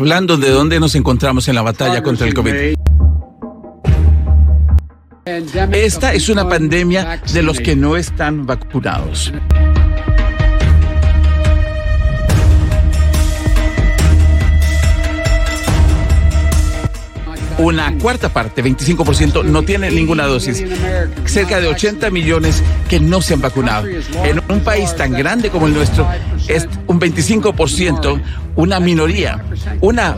hablando de dónde nos encontramos en la batalla contra el COVID. Esta es una pandemia de los que no están vacunados. Una cuarta parte, 25%, no tiene ninguna dosis. Cerca de 80 millones que no se han vacunado. En un país tan grande como el nuestro, es un 25%, una minoría. Una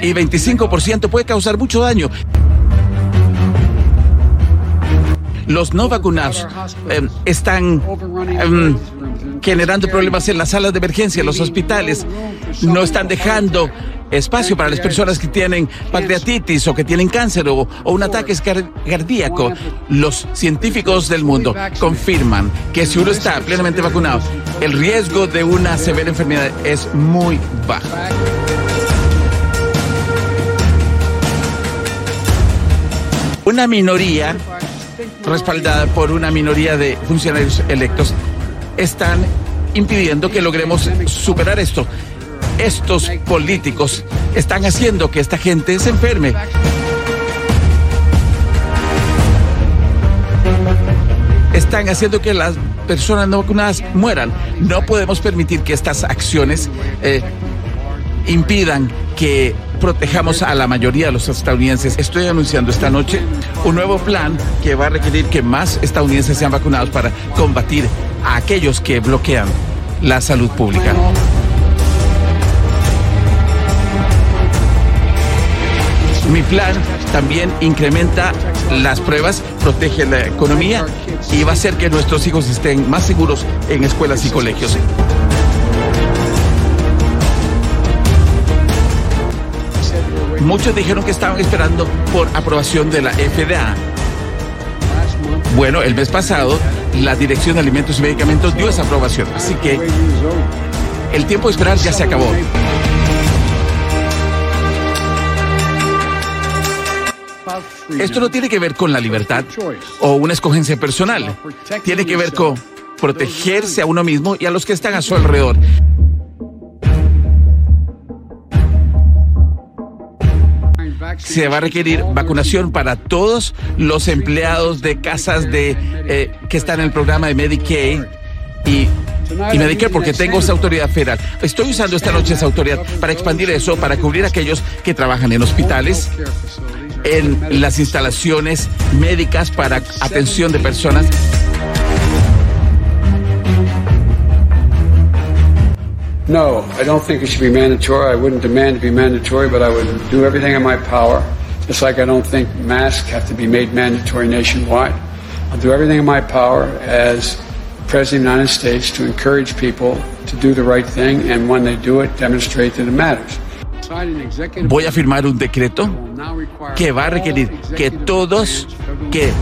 y 25% puede causar mucho daño los no vacunados eh, están eh, generando problemas en las salas de emergencia, en los hospitales, no están dejando espacio para las personas que tienen pancreatitis o que tienen cáncer o, o un ataque cardíaco. Los científicos del mundo confirman que si uno está plenamente vacunado, el riesgo de una severa enfermedad es muy bajo. Una minoría respaldada por una minoría de funcionarios electos, están impidiendo que logremos superar esto. Estos políticos están haciendo que esta gente se enferme. Están haciendo que las personas no vacunadas mueran. No podemos permitir que estas acciones eh, impidan que protejamos a la mayoría de los estadounidenses. Estoy anunciando esta noche un nuevo plan que va a requerir que más estadounidenses sean vacunados para combatir a aquellos que bloquean la salud pública. Mi plan también incrementa las pruebas, protege la economía y va a hacer que nuestros hijos estén más seguros en escuelas y colegios. Muchos dijeron que estaban esperando por aprobación de la FDA. Bueno, el mes pasado la Dirección de Alimentos y Medicamentos dio esa aprobación, así que el tiempo de esperar ya se acabó. Esto no tiene que ver con la libertad o una escogencia personal. Tiene que ver con protegerse a uno mismo y a los que están a su alrededor. Se va a requerir vacunación para todos los empleados de casas de eh, que están en el programa de Medicaid y y Medicare porque tengo esa autoridad federal. Estoy usando esta noche esa autoridad para expandir eso, para cubrir a aquellos que trabajan en hospitales, en las instalaciones médicas para atención de personas. No, I don't think it should be mandatory. I wouldn't demand to be mandatory, but I would do everything in my power. Just like I don't think masks have to be made mandatory nationwide. I'll do everything in my power as President of the United States to encourage people to do the right thing, and when they do it, demonstrate that it matters. Voy a firmar un decreto que va a requerir que todos, que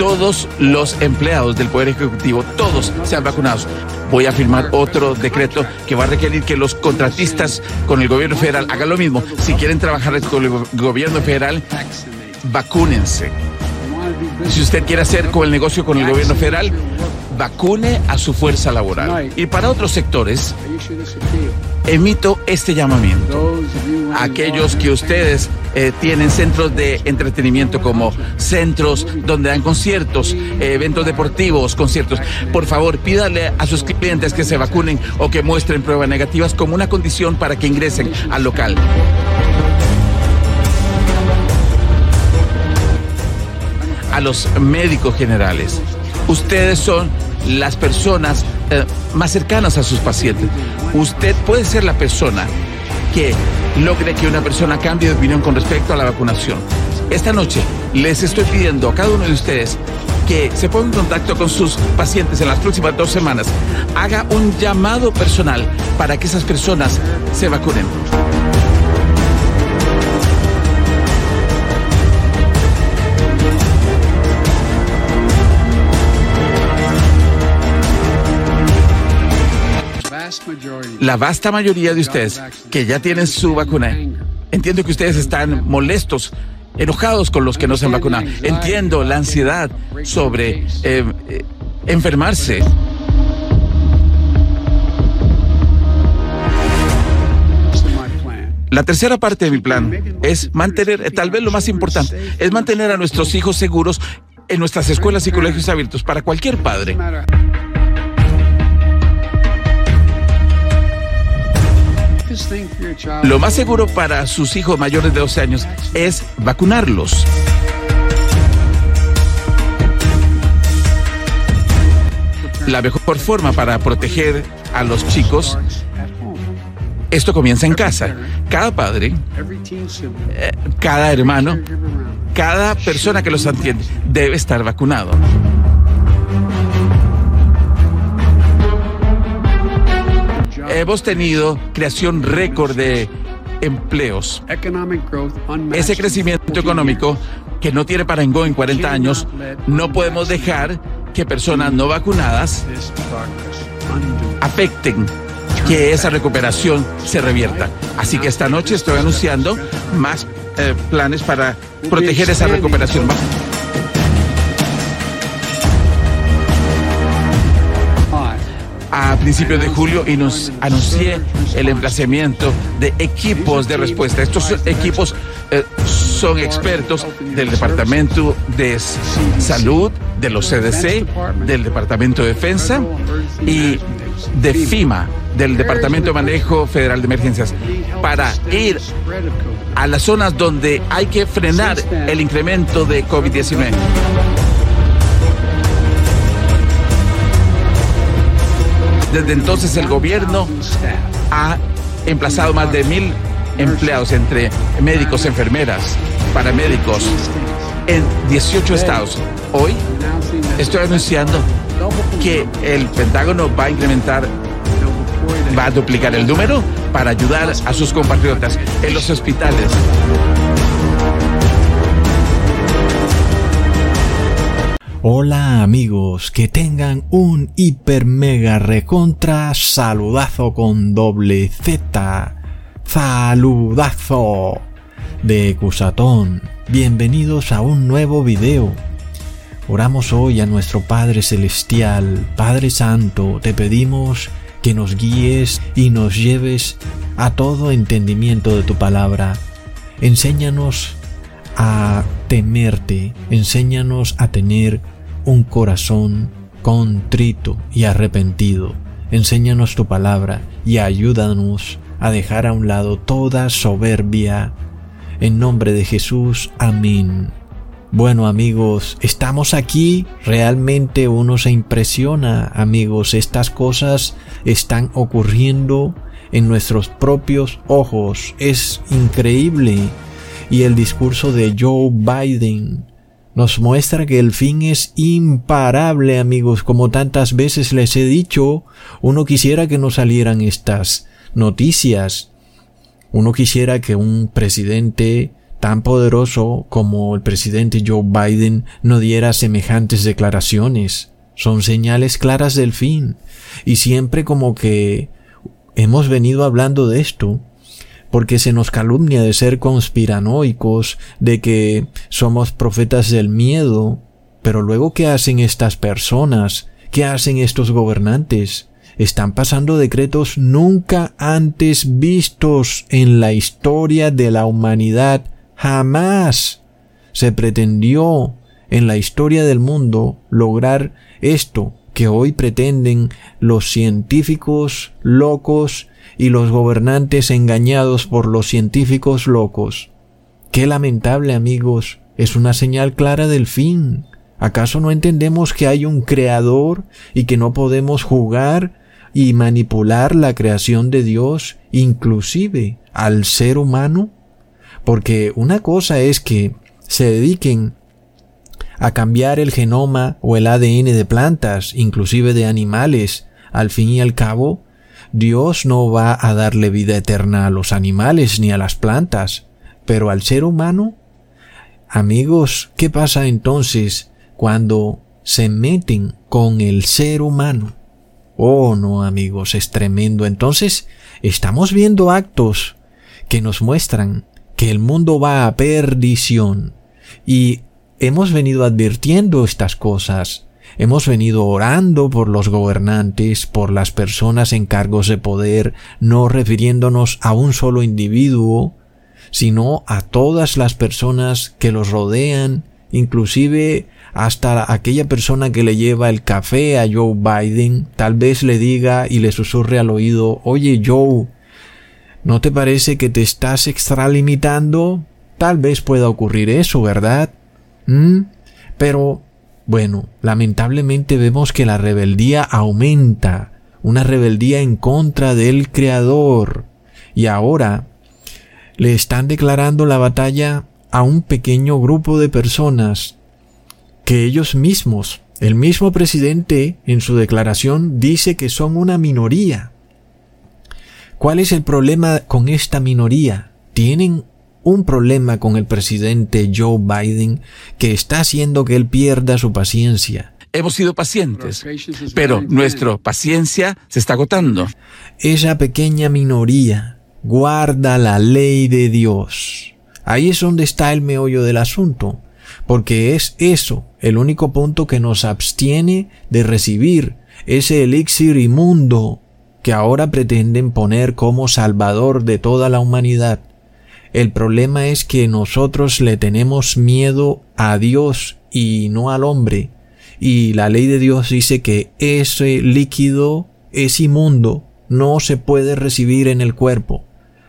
todos los empleados del Poder Ejecutivo, todos sean vacunados. Voy a firmar otro decreto que va a requerir que los contratistas con el gobierno federal hagan lo mismo. Si quieren trabajar con el gobierno federal, vacúnense. Si usted quiere hacer con el negocio con el gobierno federal, vacune a su fuerza laboral. Y para otros sectores, emito este llamamiento. Aquellos que ustedes eh, tienen centros de entretenimiento como centros donde dan conciertos, eh, eventos deportivos, conciertos, por favor pídale a sus clientes que se vacunen o que muestren pruebas negativas como una condición para que ingresen al local. A los médicos generales, ustedes son las personas eh, más cercanas a sus pacientes. Usted puede ser la persona que logre que una persona cambie de opinión con respecto a la vacunación. Esta noche les estoy pidiendo a cada uno de ustedes que se ponga en contacto con sus pacientes en las próximas dos semanas. Haga un llamado personal para que esas personas se vacunen. La vasta mayoría de ustedes que ya tienen su vacuna, entiendo que ustedes están molestos, enojados con los que no se han vacunado. Entiendo la ansiedad sobre eh, eh, enfermarse. La tercera parte de mi plan es mantener, eh, tal vez lo más importante, es mantener a nuestros hijos seguros en nuestras escuelas y colegios abiertos para cualquier padre. Lo más seguro para sus hijos mayores de 12 años es vacunarlos. La mejor forma para proteger a los chicos, esto comienza en casa. Cada padre, eh, cada hermano, cada persona que los entiende debe estar vacunado. Hemos tenido creación récord de empleos. Ese crecimiento económico que no tiene parangón en 40 años, no podemos dejar que personas no vacunadas afecten que esa recuperación se revierta. Así que esta noche estoy anunciando más eh, planes para proteger esa recuperación. Principios de julio y nos anuncié el emplazamiento de equipos de respuesta. Estos equipos eh, son expertos del Departamento de Salud, de los CDC, del Departamento de Defensa y de FIMA, del Departamento de Manejo Federal de Emergencias, para ir a las zonas donde hay que frenar el incremento de COVID-19. Desde entonces el gobierno ha emplazado más de mil empleados entre médicos, enfermeras, paramédicos en 18 estados. Hoy estoy anunciando que el Pentágono va a incrementar, va a duplicar el número para ayudar a sus compatriotas en los hospitales. Hola amigos, que tengan un hiper mega recontra saludazo con doble Z. Saludazo de Cusatón. Bienvenidos a un nuevo video. Oramos hoy a nuestro Padre Celestial, Padre Santo, te pedimos que nos guíes y nos lleves a todo entendimiento de tu palabra. Enséñanos a temerte, enséñanos a tener un corazón contrito y arrepentido. Enséñanos tu palabra y ayúdanos a dejar a un lado toda soberbia. En nombre de Jesús, amén. Bueno amigos, estamos aquí, realmente uno se impresiona amigos, estas cosas están ocurriendo en nuestros propios ojos, es increíble y el discurso de Joe Biden nos muestra que el fin es imparable, amigos. Como tantas veces les he dicho, uno quisiera que no salieran estas noticias. Uno quisiera que un presidente tan poderoso como el presidente Joe Biden no diera semejantes declaraciones. Son señales claras del fin. Y siempre como que hemos venido hablando de esto porque se nos calumnia de ser conspiranoicos, de que somos profetas del miedo. Pero luego, ¿qué hacen estas personas? ¿Qué hacen estos gobernantes? Están pasando decretos nunca antes vistos en la historia de la humanidad. Jamás se pretendió en la historia del mundo lograr esto que hoy pretenden los científicos locos y los gobernantes engañados por los científicos locos. Qué lamentable, amigos, es una señal clara del fin. ¿Acaso no entendemos que hay un creador y que no podemos jugar y manipular la creación de Dios, inclusive al ser humano? Porque una cosa es que se dediquen a cambiar el genoma o el ADN de plantas, inclusive de animales, al fin y al cabo, Dios no va a darle vida eterna a los animales ni a las plantas, pero al ser humano, amigos, ¿qué pasa entonces cuando se meten con el ser humano? Oh, no, amigos, es tremendo. Entonces, estamos viendo actos que nos muestran que el mundo va a perdición y hemos venido advirtiendo estas cosas hemos venido orando por los gobernantes, por las personas en cargos de poder, no refiriéndonos a un solo individuo, sino a todas las personas que los rodean, inclusive hasta aquella persona que le lleva el café a Joe Biden, tal vez le diga y le susurre al oído, oye Joe, ¿no te parece que te estás extralimitando? Tal vez pueda ocurrir eso, ¿verdad? ¿Mm? Pero, bueno, lamentablemente vemos que la rebeldía aumenta, una rebeldía en contra del Creador. Y ahora le están declarando la batalla a un pequeño grupo de personas que ellos mismos, el mismo presidente en su declaración dice que son una minoría. ¿Cuál es el problema con esta minoría? Tienen un problema con el presidente Joe Biden que está haciendo que él pierda su paciencia. Hemos sido pacientes, pero nuestra paciencia se está agotando. Esa pequeña minoría guarda la ley de Dios. Ahí es donde está el meollo del asunto porque es eso el único punto que nos abstiene de recibir ese elixir inmundo que ahora pretenden poner como salvador de toda la humanidad. El problema es que nosotros le tenemos miedo a Dios y no al hombre, y la ley de Dios dice que ese líquido es inmundo, no se puede recibir en el cuerpo.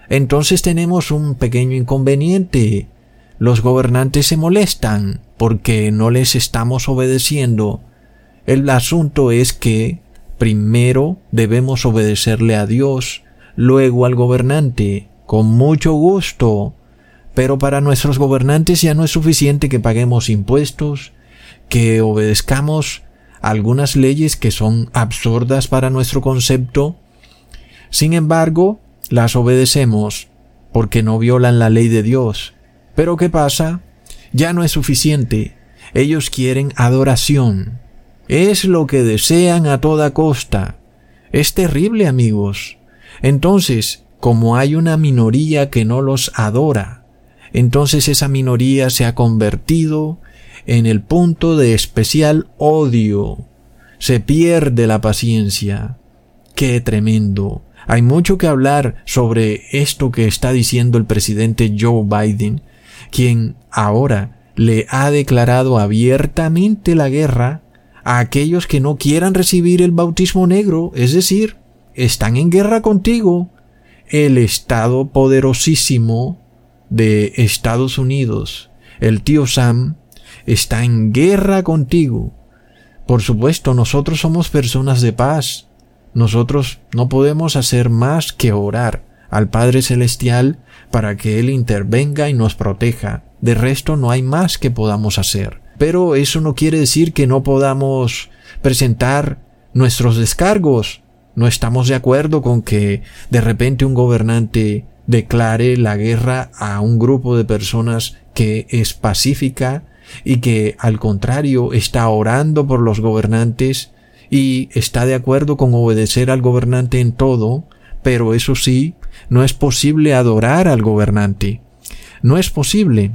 Entonces tenemos un pequeño inconveniente, los gobernantes se molestan porque no les estamos obedeciendo. El asunto es que primero debemos obedecerle a Dios, luego al gobernante, con mucho gusto. Pero para nuestros gobernantes ya no es suficiente que paguemos impuestos, que obedezcamos algunas leyes que son absurdas para nuestro concepto. Sin embargo, las obedecemos porque no violan la ley de Dios pero ¿qué pasa? Ya no es suficiente. Ellos quieren adoración. Es lo que desean a toda costa. Es terrible, amigos. Entonces, como hay una minoría que no los adora, entonces esa minoría se ha convertido en el punto de especial odio. Se pierde la paciencia. Qué tremendo. Hay mucho que hablar sobre esto que está diciendo el presidente Joe Biden quien ahora le ha declarado abiertamente la guerra a aquellos que no quieran recibir el bautismo negro, es decir, están en guerra contigo. El Estado poderosísimo de Estados Unidos, el tío Sam, está en guerra contigo. Por supuesto, nosotros somos personas de paz. Nosotros no podemos hacer más que orar al Padre Celestial para que Él intervenga y nos proteja. De resto no hay más que podamos hacer. Pero eso no quiere decir que no podamos presentar nuestros descargos. No estamos de acuerdo con que de repente un gobernante declare la guerra a un grupo de personas que es pacífica y que al contrario está orando por los gobernantes y está de acuerdo con obedecer al gobernante en todo, pero eso sí, no es posible adorar al gobernante. No es posible.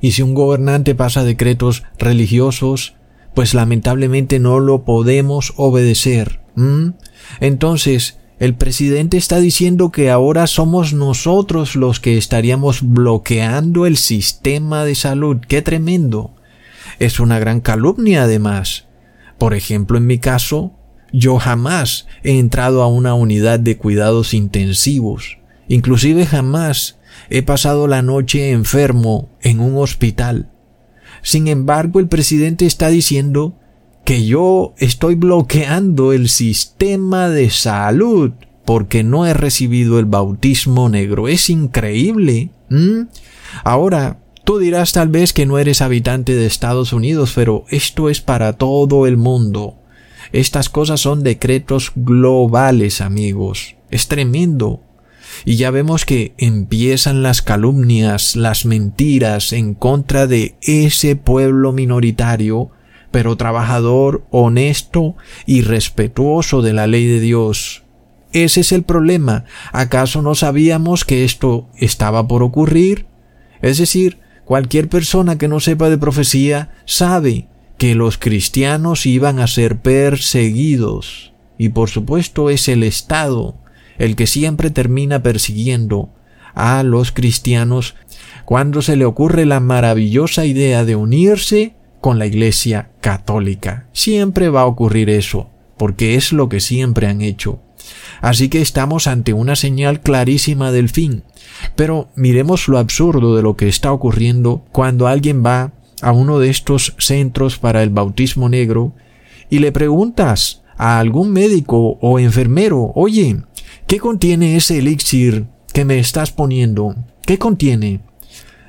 Y si un gobernante pasa decretos religiosos, pues lamentablemente no lo podemos obedecer. Entonces, el presidente está diciendo que ahora somos nosotros los que estaríamos bloqueando el sistema de salud. ¡Qué tremendo! Es una gran calumnia además. Por ejemplo, en mi caso, yo jamás he entrado a una unidad de cuidados intensivos. Inclusive jamás he pasado la noche enfermo en un hospital. Sin embargo, el presidente está diciendo que yo estoy bloqueando el sistema de salud porque no he recibido el bautismo negro. Es increíble. Ahora, tú dirás tal vez que no eres habitante de Estados Unidos, pero esto es para todo el mundo. Estas cosas son decretos globales, amigos. Es tremendo. Y ya vemos que empiezan las calumnias, las mentiras en contra de ese pueblo minoritario, pero trabajador, honesto y respetuoso de la ley de Dios. Ese es el problema. ¿Acaso no sabíamos que esto estaba por ocurrir? Es decir, cualquier persona que no sepa de profecía sabe que los cristianos iban a ser perseguidos. Y por supuesto es el Estado el que siempre termina persiguiendo a los cristianos cuando se le ocurre la maravillosa idea de unirse con la Iglesia Católica. Siempre va a ocurrir eso, porque es lo que siempre han hecho. Así que estamos ante una señal clarísima del fin. Pero miremos lo absurdo de lo que está ocurriendo cuando alguien va a uno de estos centros para el bautismo negro y le preguntas a algún médico o enfermero, oye, ¿qué contiene ese elixir que me estás poniendo? ¿Qué contiene?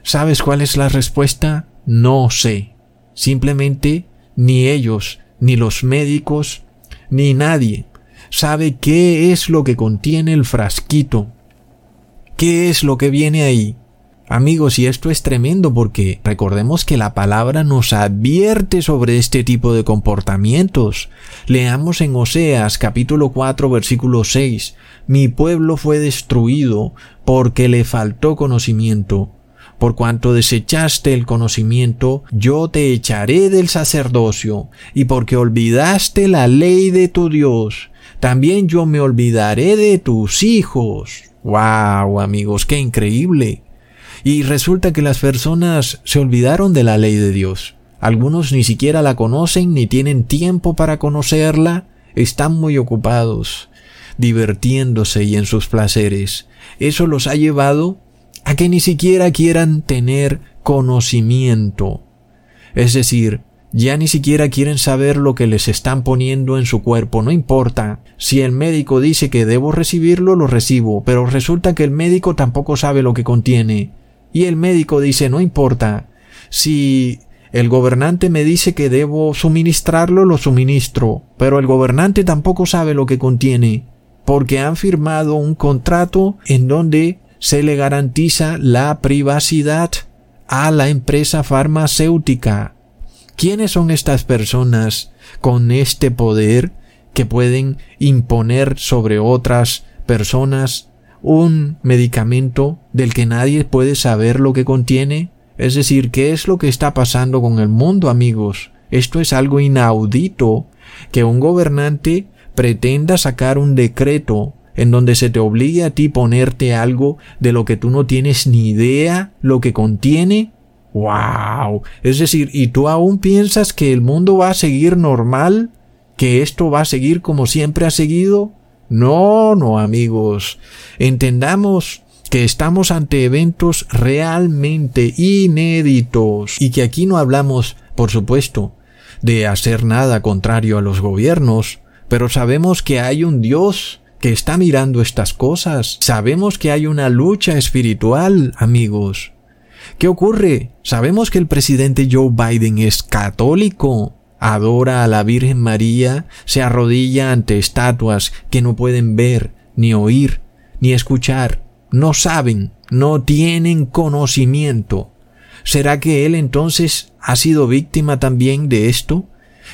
¿Sabes cuál es la respuesta? No sé. Simplemente ni ellos, ni los médicos, ni nadie sabe qué es lo que contiene el frasquito, qué es lo que viene ahí. Amigos, y esto es tremendo porque recordemos que la palabra nos advierte sobre este tipo de comportamientos. Leamos en Oseas capítulo 4 versículo 6. Mi pueblo fue destruido porque le faltó conocimiento. Por cuanto desechaste el conocimiento, yo te echaré del sacerdocio, y porque olvidaste la ley de tu Dios, también yo me olvidaré de tus hijos. ¡Wow, amigos! ¡Qué increíble! Y resulta que las personas se olvidaron de la ley de Dios. Algunos ni siquiera la conocen ni tienen tiempo para conocerla. Están muy ocupados, divirtiéndose y en sus placeres. Eso los ha llevado a que ni siquiera quieran tener conocimiento. Es decir, ya ni siquiera quieren saber lo que les están poniendo en su cuerpo, no importa. Si el médico dice que debo recibirlo, lo recibo, pero resulta que el médico tampoco sabe lo que contiene. Y el médico dice no importa. Si el gobernante me dice que debo suministrarlo, lo suministro, pero el gobernante tampoco sabe lo que contiene, porque han firmado un contrato en donde se le garantiza la privacidad a la empresa farmacéutica. ¿Quiénes son estas personas con este poder que pueden imponer sobre otras personas un medicamento del que nadie puede saber lo que contiene? Es decir, ¿qué es lo que está pasando con el mundo, amigos? Esto es algo inaudito que un gobernante pretenda sacar un decreto en donde se te obligue a ti ponerte algo de lo que tú no tienes ni idea lo que contiene ¡Wow! Es decir, ¿y tú aún piensas que el mundo va a seguir normal? ¿Que esto va a seguir como siempre ha seguido? No, no, amigos. Entendamos que estamos ante eventos realmente inéditos y que aquí no hablamos, por supuesto, de hacer nada contrario a los gobiernos, pero sabemos que hay un Dios que está mirando estas cosas. Sabemos que hay una lucha espiritual, amigos. ¿Qué ocurre? Sabemos que el presidente Joe Biden es católico, adora a la Virgen María, se arrodilla ante estatuas que no pueden ver, ni oír, ni escuchar, no saben, no tienen conocimiento. ¿Será que él entonces ha sido víctima también de esto?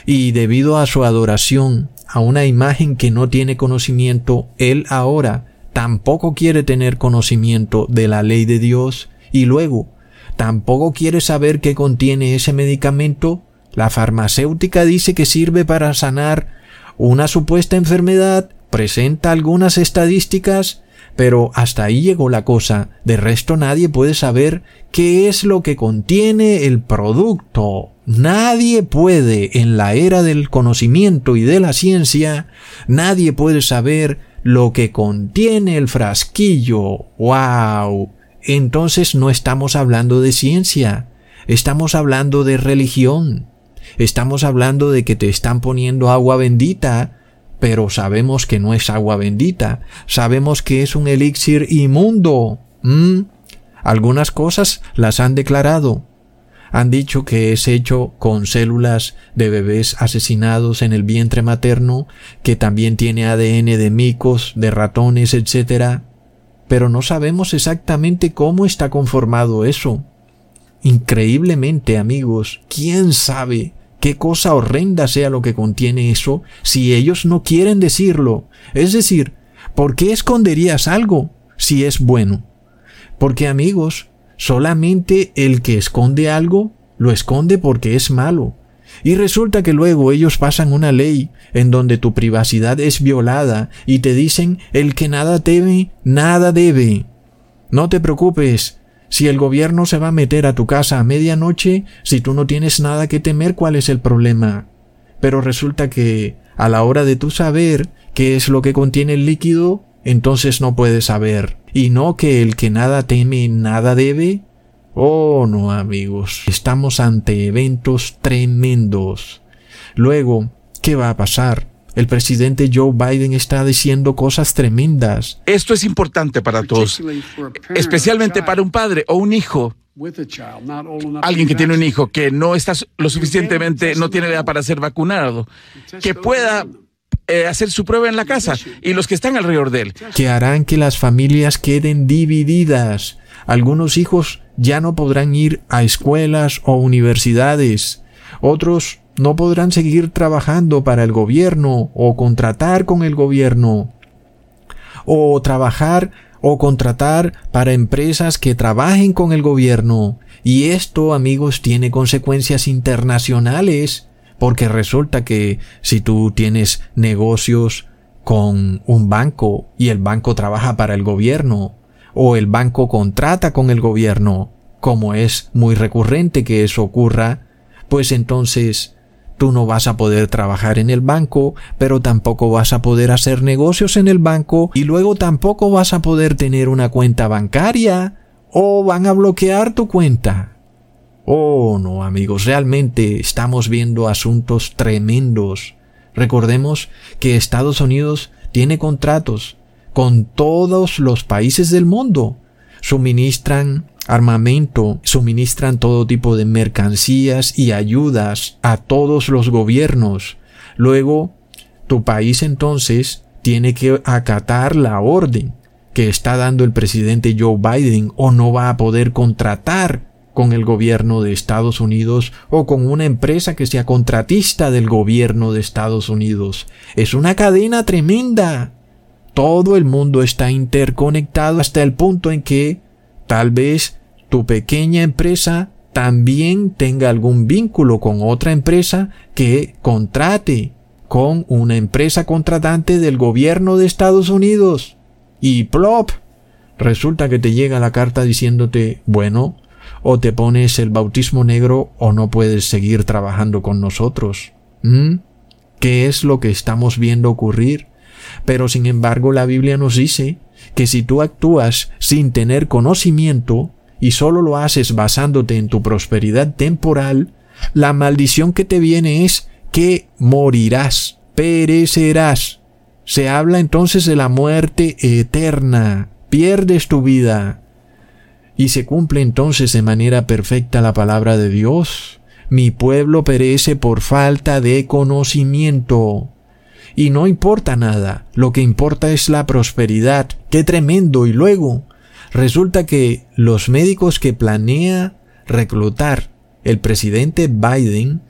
Y debido a su adoración a una imagen que no tiene conocimiento, él ahora tampoco quiere tener conocimiento de la ley de Dios y luego tampoco quiere saber qué contiene ese medicamento. La farmacéutica dice que sirve para sanar una supuesta enfermedad, presenta algunas estadísticas, pero hasta ahí llegó la cosa. De resto nadie puede saber qué es lo que contiene el producto. Nadie puede, en la era del conocimiento y de la ciencia, nadie puede saber lo que contiene el frasquillo. ¡Wow! entonces no estamos hablando de ciencia, estamos hablando de religión, estamos hablando de que te están poniendo agua bendita, pero sabemos que no es agua bendita, sabemos que es un elixir inmundo. Algunas cosas las han declarado. Han dicho que es hecho con células de bebés asesinados en el vientre materno, que también tiene ADN de micos, de ratones, etc pero no sabemos exactamente cómo está conformado eso. Increíblemente, amigos, ¿quién sabe qué cosa horrenda sea lo que contiene eso si ellos no quieren decirlo? Es decir, ¿por qué esconderías algo si es bueno? Porque, amigos, solamente el que esconde algo lo esconde porque es malo. Y resulta que luego ellos pasan una ley en donde tu privacidad es violada y te dicen el que nada teme, nada debe. No te preocupes. Si el gobierno se va a meter a tu casa a medianoche, si tú no tienes nada que temer, ¿cuál es el problema? Pero resulta que a la hora de tú saber qué es lo que contiene el líquido, entonces no puedes saber. Y no que el que nada teme, nada debe. Oh, no, amigos. Estamos ante eventos tremendos. Luego, ¿qué va a pasar? El presidente Joe Biden está diciendo cosas tremendas. Esto es importante para todos, especialmente para un padre o un hijo. Alguien que tiene un hijo que no está lo suficientemente, no tiene edad para ser vacunado, que pueda eh, hacer su prueba en la casa y los que están alrededor de él. Que harán que las familias queden divididas. Algunos hijos ya no podrán ir a escuelas o universidades. Otros no podrán seguir trabajando para el gobierno o contratar con el gobierno. O trabajar o contratar para empresas que trabajen con el gobierno. Y esto, amigos, tiene consecuencias internacionales, porque resulta que si tú tienes negocios con un banco y el banco trabaja para el gobierno, o el banco contrata con el gobierno, como es muy recurrente que eso ocurra, pues entonces tú no vas a poder trabajar en el banco, pero tampoco vas a poder hacer negocios en el banco y luego tampoco vas a poder tener una cuenta bancaria o van a bloquear tu cuenta. Oh, no, amigos, realmente estamos viendo asuntos tremendos. Recordemos que Estados Unidos tiene contratos con todos los países del mundo. Suministran armamento, suministran todo tipo de mercancías y ayudas a todos los gobiernos. Luego, tu país entonces tiene que acatar la orden que está dando el presidente Joe Biden o no va a poder contratar con el gobierno de Estados Unidos o con una empresa que sea contratista del gobierno de Estados Unidos. Es una cadena tremenda. Todo el mundo está interconectado hasta el punto en que tal vez tu pequeña empresa también tenga algún vínculo con otra empresa que contrate con una empresa contratante del gobierno de Estados Unidos. Y plop, resulta que te llega la carta diciéndote, bueno, o te pones el bautismo negro o no puedes seguir trabajando con nosotros. ¿Mm? ¿Qué es lo que estamos viendo ocurrir? Pero sin embargo la Biblia nos dice que si tú actúas sin tener conocimiento, y solo lo haces basándote en tu prosperidad temporal, la maldición que te viene es que morirás, perecerás. Se habla entonces de la muerte eterna, pierdes tu vida. Y se cumple entonces de manera perfecta la palabra de Dios. Mi pueblo perece por falta de conocimiento. Y no importa nada, lo que importa es la prosperidad. ¡Qué tremendo! Y luego, Resulta que los médicos que planea reclutar el presidente Biden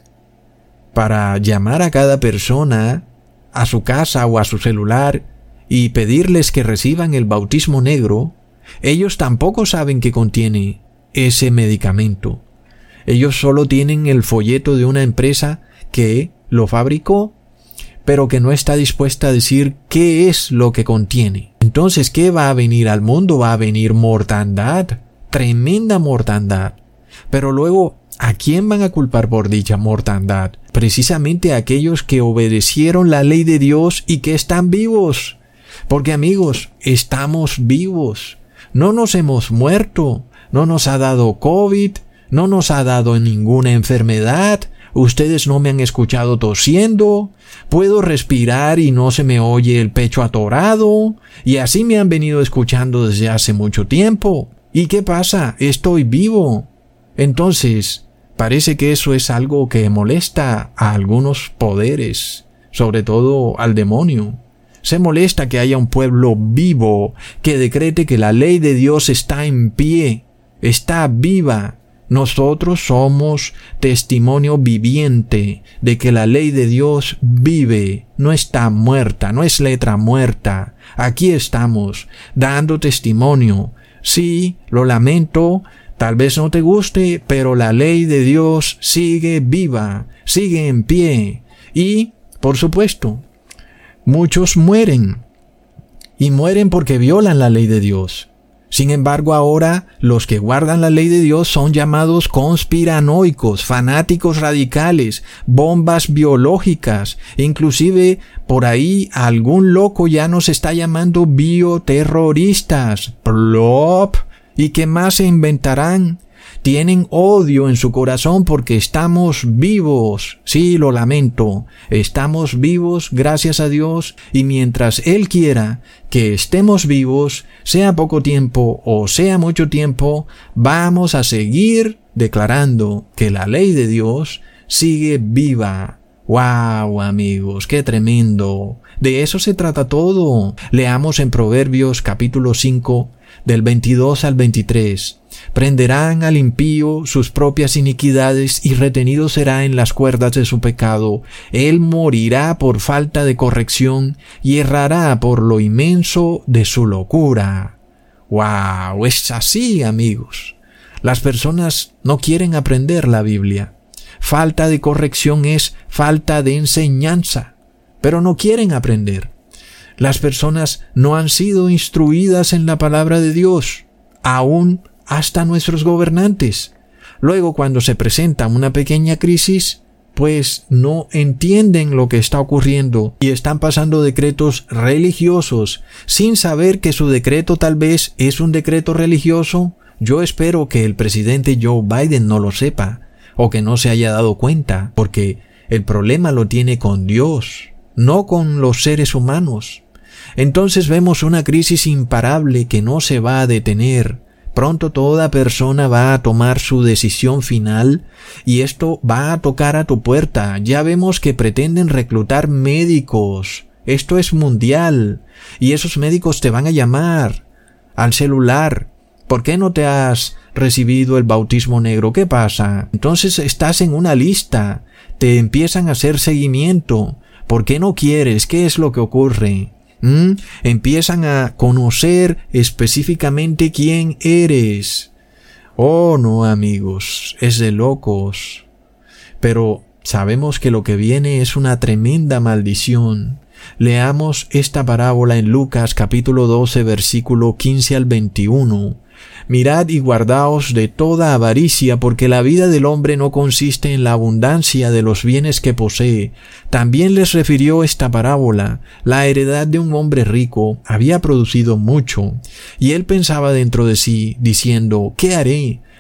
para llamar a cada persona a su casa o a su celular y pedirles que reciban el bautismo negro, ellos tampoco saben que contiene ese medicamento. Ellos solo tienen el folleto de una empresa que lo fabricó, pero que no está dispuesta a decir qué es lo que contiene. Entonces, ¿qué va a venir al mundo? Va a venir mortandad, tremenda mortandad. Pero luego, ¿a quién van a culpar por dicha mortandad? Precisamente a aquellos que obedecieron la ley de Dios y que están vivos. Porque amigos, estamos vivos. No nos hemos muerto. No nos ha dado COVID. No nos ha dado ninguna enfermedad. Ustedes no me han escuchado tosiendo. Puedo respirar y no se me oye el pecho atorado. Y así me han venido escuchando desde hace mucho tiempo. ¿Y qué pasa? Estoy vivo. Entonces, parece que eso es algo que molesta a algunos poderes, sobre todo al demonio. Se molesta que haya un pueblo vivo que decrete que la ley de Dios está en pie, está viva, nosotros somos testimonio viviente de que la ley de Dios vive, no está muerta, no es letra muerta. Aquí estamos, dando testimonio. Sí, lo lamento, Tal vez no te guste, pero la ley de Dios sigue viva, sigue en pie. Y, por supuesto, muchos mueren. Y mueren porque violan la ley de Dios. Sin embargo, ahora los que guardan la ley de Dios son llamados conspiranoicos, fanáticos radicales, bombas biológicas, inclusive por ahí algún loco ya nos está llamando bioterroristas. Plop. ¿Y qué más se inventarán? Tienen odio en su corazón porque estamos vivos. Sí, lo lamento. Estamos vivos gracias a Dios y mientras Él quiera que estemos vivos, sea poco tiempo o sea mucho tiempo, vamos a seguir declarando que la ley de Dios sigue viva. ¡Wow, amigos! ¡Qué tremendo! De eso se trata todo. Leamos en Proverbios capítulo 5 del 22 al 23. Prenderán al impío sus propias iniquidades y retenido será en las cuerdas de su pecado. Él morirá por falta de corrección y errará por lo inmenso de su locura. ¡Wow! Es así, amigos. Las personas no quieren aprender la Biblia. Falta de corrección es falta de enseñanza, pero no quieren aprender. Las personas no han sido instruidas en la palabra de Dios, aún hasta nuestros gobernantes. Luego, cuando se presenta una pequeña crisis, pues no entienden lo que está ocurriendo y están pasando decretos religiosos sin saber que su decreto tal vez es un decreto religioso. Yo espero que el presidente Joe Biden no lo sepa o que no se haya dado cuenta, porque el problema lo tiene con Dios, no con los seres humanos. Entonces vemos una crisis imparable que no se va a detener. Pronto toda persona va a tomar su decisión final y esto va a tocar a tu puerta. Ya vemos que pretenden reclutar médicos. Esto es mundial. Y esos médicos te van a llamar al celular. ¿Por qué no te has recibido el bautismo negro? ¿Qué pasa? Entonces estás en una lista. Te empiezan a hacer seguimiento. ¿Por qué no quieres? ¿Qué es lo que ocurre? ¿Mm? Empiezan a conocer específicamente quién eres. Oh, no, amigos, es de locos. Pero sabemos que lo que viene es una tremenda maldición. Leamos esta parábola en Lucas capítulo 12 versículo 15 al 21. Mirad y guardaos de toda avaricia, porque la vida del hombre no consiste en la abundancia de los bienes que posee. También les refirió esta parábola. La heredad de un hombre rico había producido mucho, y él pensaba dentro de sí, diciendo, ¿qué haré?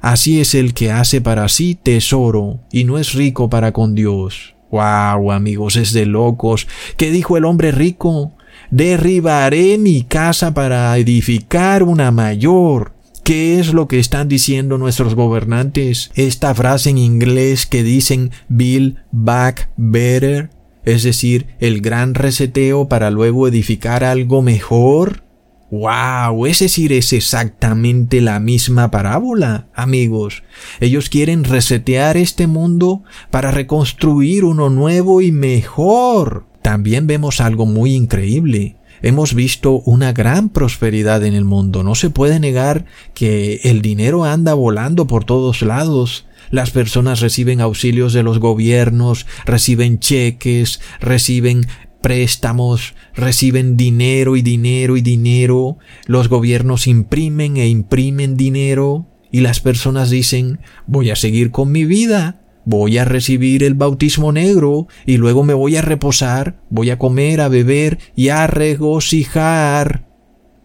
Así es el que hace para sí tesoro y no es rico para con Dios. Wow, amigos, es de locos. ¿Qué dijo el hombre rico? Derribaré mi casa para edificar una mayor. ¿Qué es lo que están diciendo nuestros gobernantes? Esta frase en inglés que dicen Build Back Better, es decir, el gran reseteo para luego edificar algo mejor. ¡Wow! Es decir, es exactamente la misma parábola, amigos. Ellos quieren resetear este mundo para reconstruir uno nuevo y mejor. También vemos algo muy increíble. Hemos visto una gran prosperidad en el mundo. No se puede negar que el dinero anda volando por todos lados. Las personas reciben auxilios de los gobiernos, reciben cheques, reciben préstamos, reciben dinero y dinero y dinero, los gobiernos imprimen e imprimen dinero y las personas dicen voy a seguir con mi vida, voy a recibir el bautismo negro y luego me voy a reposar, voy a comer, a beber y a regocijar.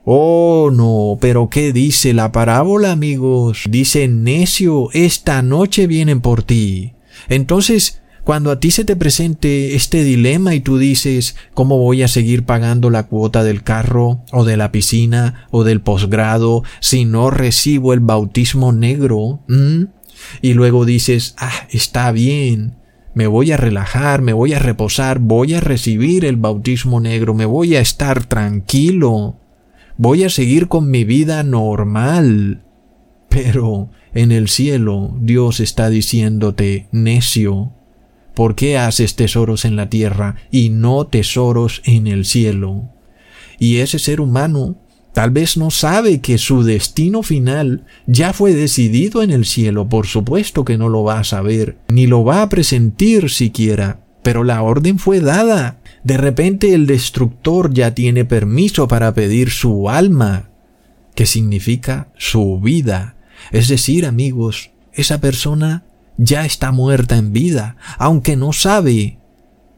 Oh, no, pero ¿qué dice la parábola, amigos? Dice, necio, esta noche vienen por ti. Entonces, Cuando a ti se te presente este dilema y tú dices, ¿cómo voy a seguir pagando la cuota del carro o de la piscina o del posgrado si no recibo el bautismo negro? ¿Mm? Y luego dices, ah, está bien, me voy a relajar, me voy a reposar, voy a recibir el bautismo negro, me voy a estar tranquilo, voy a seguir con mi vida normal. Pero en el cielo Dios está diciéndote, necio, ¿Por qué haces tesoros en la tierra y no tesoros en el cielo? Y ese ser humano tal vez no sabe que su destino final ya fue decidido en el cielo, por supuesto que no lo va a saber, ni lo va a presentir siquiera, pero la orden fue dada. De repente el destructor ya tiene permiso para pedir su alma, que significa su vida. Es decir, amigos, esa persona ya está muerta en vida, aunque no sabe.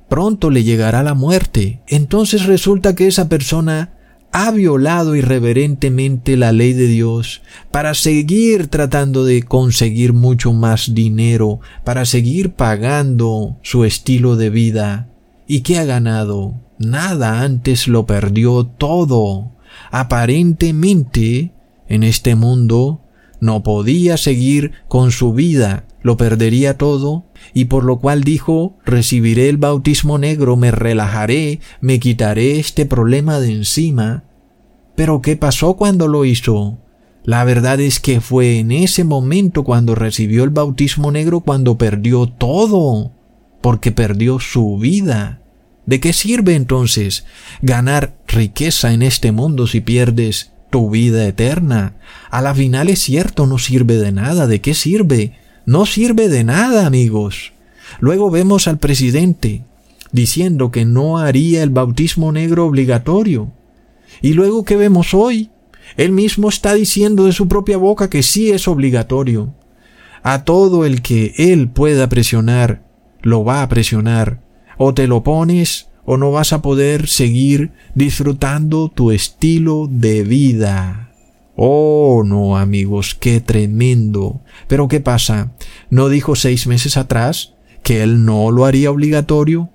Pronto le llegará la muerte. Entonces resulta que esa persona ha violado irreverentemente la ley de Dios para seguir tratando de conseguir mucho más dinero, para seguir pagando su estilo de vida. ¿Y qué ha ganado? Nada antes lo perdió todo. Aparentemente, en este mundo, no podía seguir con su vida lo perdería todo, y por lo cual dijo, recibiré el bautismo negro, me relajaré, me quitaré este problema de encima. Pero ¿qué pasó cuando lo hizo? La verdad es que fue en ese momento cuando recibió el bautismo negro cuando perdió todo, porque perdió su vida. ¿De qué sirve entonces ganar riqueza en este mundo si pierdes tu vida eterna? A la final es cierto, no sirve de nada. ¿De qué sirve? No sirve de nada, amigos. Luego vemos al presidente diciendo que no haría el bautismo negro obligatorio. Y luego que vemos hoy, él mismo está diciendo de su propia boca que sí es obligatorio. A todo el que él pueda presionar, lo va a presionar. O te lo pones o no vas a poder seguir disfrutando tu estilo de vida. Oh, no, amigos, qué tremendo. Pero ¿qué pasa? ¿No dijo seis meses atrás que él no lo haría obligatorio?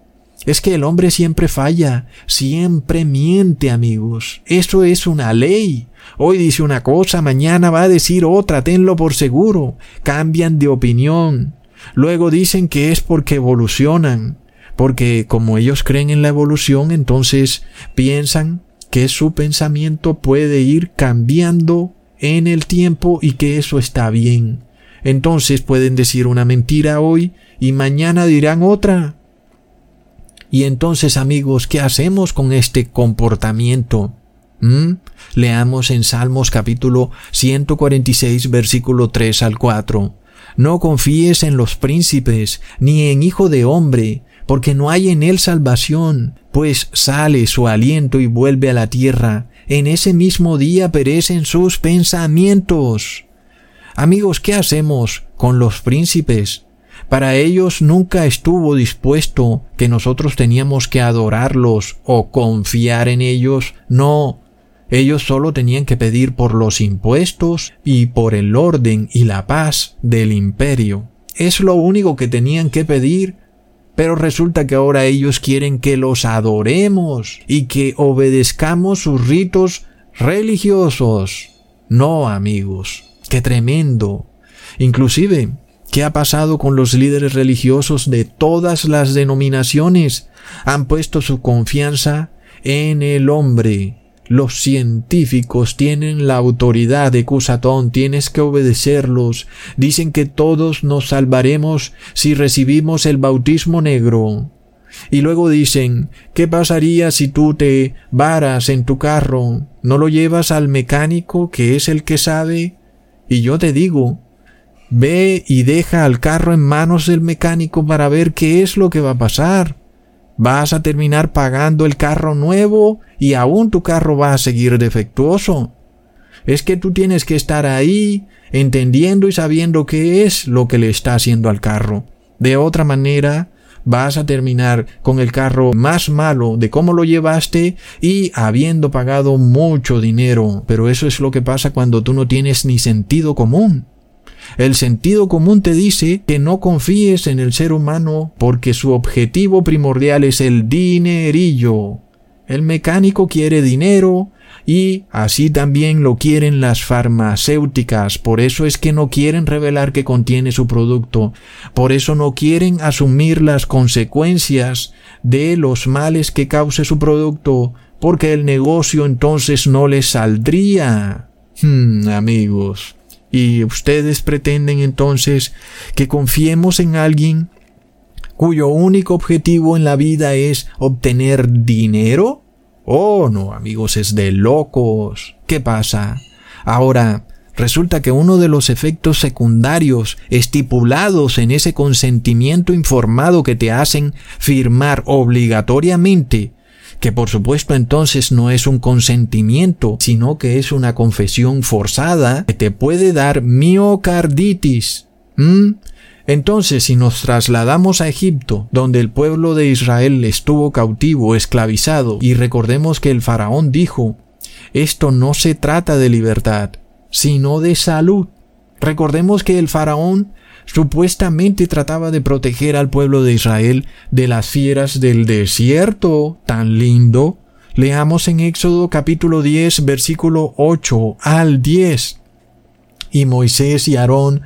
Es que el hombre siempre falla, siempre miente, amigos. Eso es una ley. Hoy dice una cosa, mañana va a decir otra, tenlo por seguro. Cambian de opinión. Luego dicen que es porque evolucionan, porque como ellos creen en la evolución, entonces piensan que su pensamiento puede ir cambiando en el tiempo y que eso está bien. Entonces pueden decir una mentira hoy y mañana dirán otra. Y entonces amigos, ¿qué hacemos con este comportamiento? ¿Mm? Leamos en Salmos capítulo 146 versículo 3 al 4. No confíes en los príncipes, ni en hijo de hombre, porque no hay en él salvación, pues sale su aliento y vuelve a la tierra. En ese mismo día perecen sus pensamientos. Amigos, ¿qué hacemos con los príncipes? Para ellos nunca estuvo dispuesto que nosotros teníamos que adorarlos o confiar en ellos. No, ellos solo tenían que pedir por los impuestos y por el orden y la paz del imperio. Es lo único que tenían que pedir pero resulta que ahora ellos quieren que los adoremos y que obedezcamos sus ritos religiosos. No, amigos, qué tremendo. Inclusive, ¿qué ha pasado con los líderes religiosos de todas las denominaciones? Han puesto su confianza en el hombre, los científicos tienen la autoridad de Cusatón, tienes que obedecerlos. Dicen que todos nos salvaremos si recibimos el bautismo negro. Y luego dicen, ¿qué pasaría si tú te varas en tu carro? ¿No lo llevas al mecánico que es el que sabe? Y yo te digo, ve y deja al carro en manos del mecánico para ver qué es lo que va a pasar vas a terminar pagando el carro nuevo y aún tu carro va a seguir defectuoso. Es que tú tienes que estar ahí entendiendo y sabiendo qué es lo que le está haciendo al carro. De otra manera, vas a terminar con el carro más malo de cómo lo llevaste y habiendo pagado mucho dinero. Pero eso es lo que pasa cuando tú no tienes ni sentido común. El sentido común te dice que no confíes en el ser humano porque su objetivo primordial es el dinerillo. El mecánico quiere dinero y así también lo quieren las farmacéuticas. Por eso es que no quieren revelar que contiene su producto. Por eso no quieren asumir las consecuencias de los males que cause su producto. Porque el negocio entonces no les saldría. Hmm, amigos. ¿Y ustedes pretenden entonces que confiemos en alguien cuyo único objetivo en la vida es obtener dinero? Oh, no, amigos, es de locos. ¿Qué pasa? Ahora, resulta que uno de los efectos secundarios estipulados en ese consentimiento informado que te hacen firmar obligatoriamente que por supuesto entonces no es un consentimiento, sino que es una confesión forzada que te puede dar miocarditis. ¿Mm? Entonces, si nos trasladamos a Egipto, donde el pueblo de Israel estuvo cautivo, esclavizado, y recordemos que el faraón dijo, esto no se trata de libertad, sino de salud. Recordemos que el faraón supuestamente trataba de proteger al pueblo de Israel de las fieras del desierto tan lindo. Leamos en Éxodo capítulo 10 versículo 8 al 10. Y Moisés y Aarón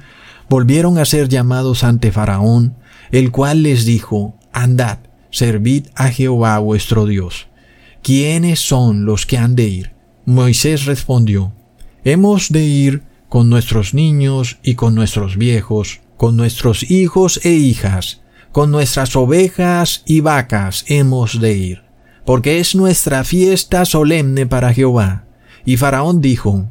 volvieron a ser llamados ante Faraón, el cual les dijo, Andad, servid a Jehová vuestro Dios. ¿Quiénes son los que han de ir? Moisés respondió, Hemos de ir con nuestros niños y con nuestros viejos, con nuestros hijos e hijas, con nuestras ovejas y vacas hemos de ir, porque es nuestra fiesta solemne para Jehová. Y Faraón dijo,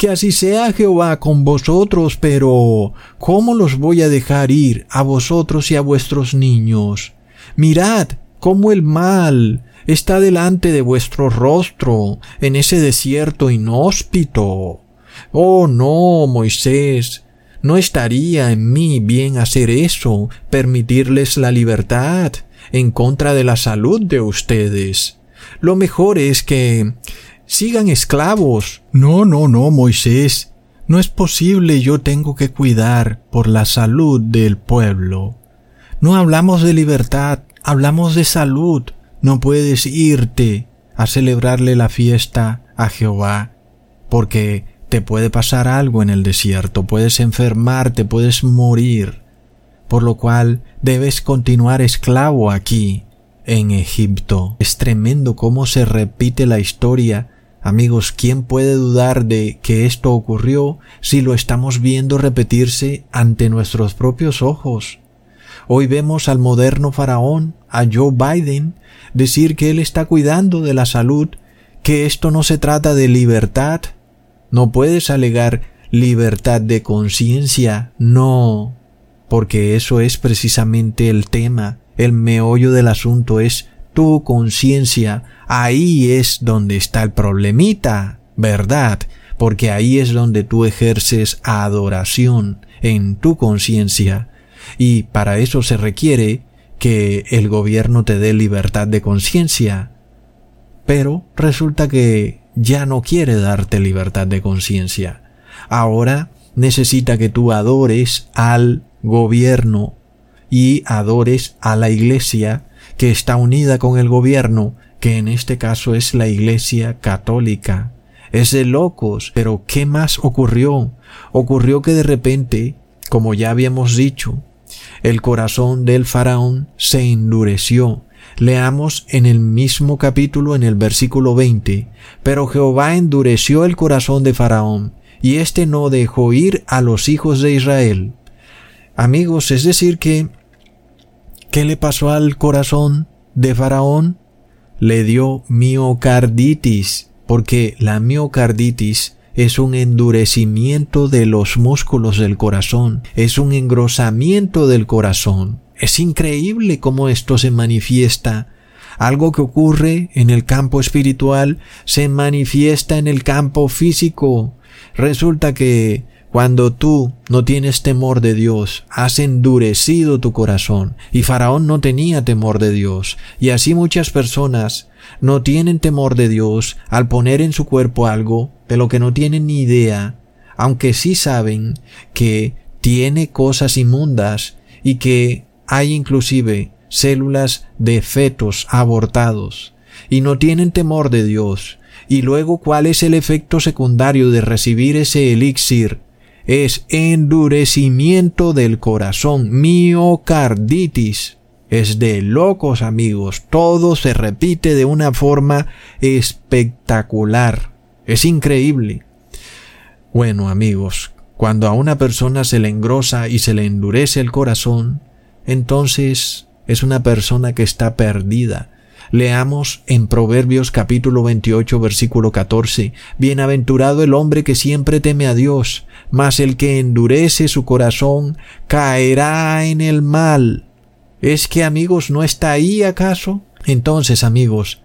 que así sea Jehová con vosotros, pero ¿cómo los voy a dejar ir a vosotros y a vuestros niños? Mirad cómo el mal está delante de vuestro rostro en ese desierto inhóspito. Oh no, Moisés, no estaría en mí bien hacer eso, permitirles la libertad en contra de la salud de ustedes. Lo mejor es que sigan esclavos. No, no, no, Moisés. No es posible yo tengo que cuidar por la salud del pueblo. No hablamos de libertad, hablamos de salud. No puedes irte a celebrarle la fiesta a Jehová, porque te puede pasar algo en el desierto, puedes enfermarte, puedes morir, por lo cual debes continuar esclavo aquí, en Egipto. Es tremendo cómo se repite la historia. Amigos, ¿quién puede dudar de que esto ocurrió si lo estamos viendo repetirse ante nuestros propios ojos? Hoy vemos al moderno faraón, a Joe Biden, decir que él está cuidando de la salud, que esto no se trata de libertad, no puedes alegar libertad de conciencia, no, porque eso es precisamente el tema, el meollo del asunto es tu conciencia, ahí es donde está el problemita, ¿verdad? Porque ahí es donde tú ejerces adoración en tu conciencia, y para eso se requiere que el gobierno te dé libertad de conciencia. Pero resulta que ya no quiere darte libertad de conciencia. Ahora necesita que tú adores al gobierno y adores a la iglesia que está unida con el gobierno, que en este caso es la iglesia católica. Es de locos, pero ¿qué más ocurrió? Ocurrió que de repente, como ya habíamos dicho, el corazón del faraón se endureció Leamos en el mismo capítulo en el versículo 20, pero Jehová endureció el corazón de Faraón, y éste no dejó ir a los hijos de Israel. Amigos, es decir que, ¿qué le pasó al corazón de Faraón? Le dio miocarditis, porque la miocarditis es un endurecimiento de los músculos del corazón, es un engrosamiento del corazón. Es increíble cómo esto se manifiesta. Algo que ocurre en el campo espiritual se manifiesta en el campo físico. Resulta que cuando tú no tienes temor de Dios, has endurecido tu corazón. Y Faraón no tenía temor de Dios. Y así muchas personas no tienen temor de Dios al poner en su cuerpo algo de lo que no tienen ni idea, aunque sí saben que tiene cosas inmundas y que hay inclusive células de fetos abortados y no tienen temor de Dios. Y luego, ¿cuál es el efecto secundario de recibir ese elixir? Es endurecimiento del corazón, miocarditis. Es de locos amigos, todo se repite de una forma espectacular. Es increíble. Bueno amigos, cuando a una persona se le engrosa y se le endurece el corazón, entonces es una persona que está perdida. Leamos en Proverbios capítulo 28 versículo 14, Bienaventurado el hombre que siempre teme a Dios, mas el que endurece su corazón caerá en el mal. ¿Es que amigos no está ahí acaso? Entonces amigos,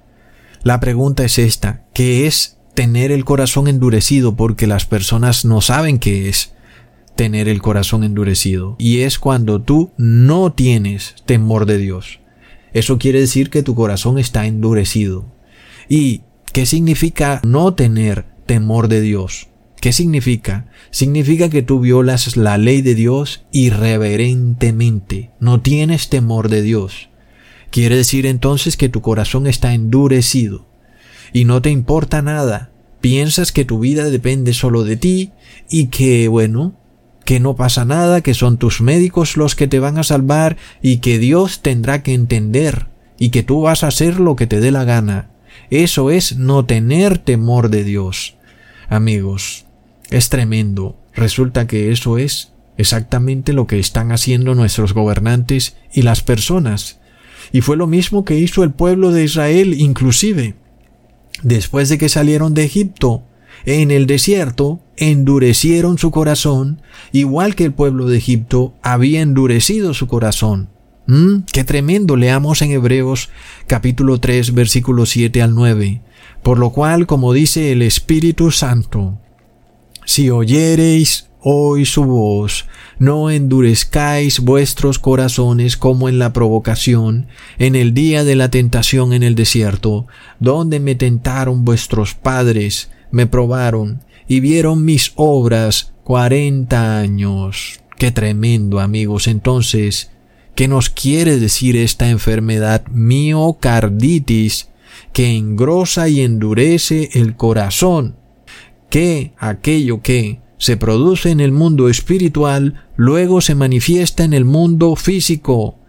la pregunta es esta, ¿qué es tener el corazón endurecido? Porque las personas no saben qué es tener el corazón endurecido. Y es cuando tú no tienes temor de Dios. Eso quiere decir que tu corazón está endurecido. ¿Y qué significa no tener temor de Dios? ¿Qué significa? Significa que tú violas la ley de Dios irreverentemente. No tienes temor de Dios. Quiere decir entonces que tu corazón está endurecido y no te importa nada. Piensas que tu vida depende solo de ti y que, bueno, que no pasa nada, que son tus médicos los que te van a salvar y que Dios tendrá que entender y que tú vas a hacer lo que te dé la gana. Eso es no tener temor de Dios. Amigos, es tremendo. Resulta que eso es exactamente lo que están haciendo nuestros gobernantes y las personas. Y fue lo mismo que hizo el pueblo de Israel inclusive. Después de que salieron de Egipto, en el desierto endurecieron su corazón, igual que el pueblo de Egipto había endurecido su corazón. ¿Mm? ¡Qué tremendo! Leamos en Hebreos capítulo 3 versículo 7 al 9. Por lo cual, como dice el Espíritu Santo, si oyereis hoy su voz, no endurezcáis vuestros corazones como en la provocación, en el día de la tentación en el desierto, donde me tentaron vuestros padres, me probaron y vieron mis obras cuarenta años. Qué tremendo, amigos. Entonces, ¿qué nos quiere decir esta enfermedad miocarditis que engrosa y endurece el corazón? Que aquello que se produce en el mundo espiritual luego se manifiesta en el mundo físico.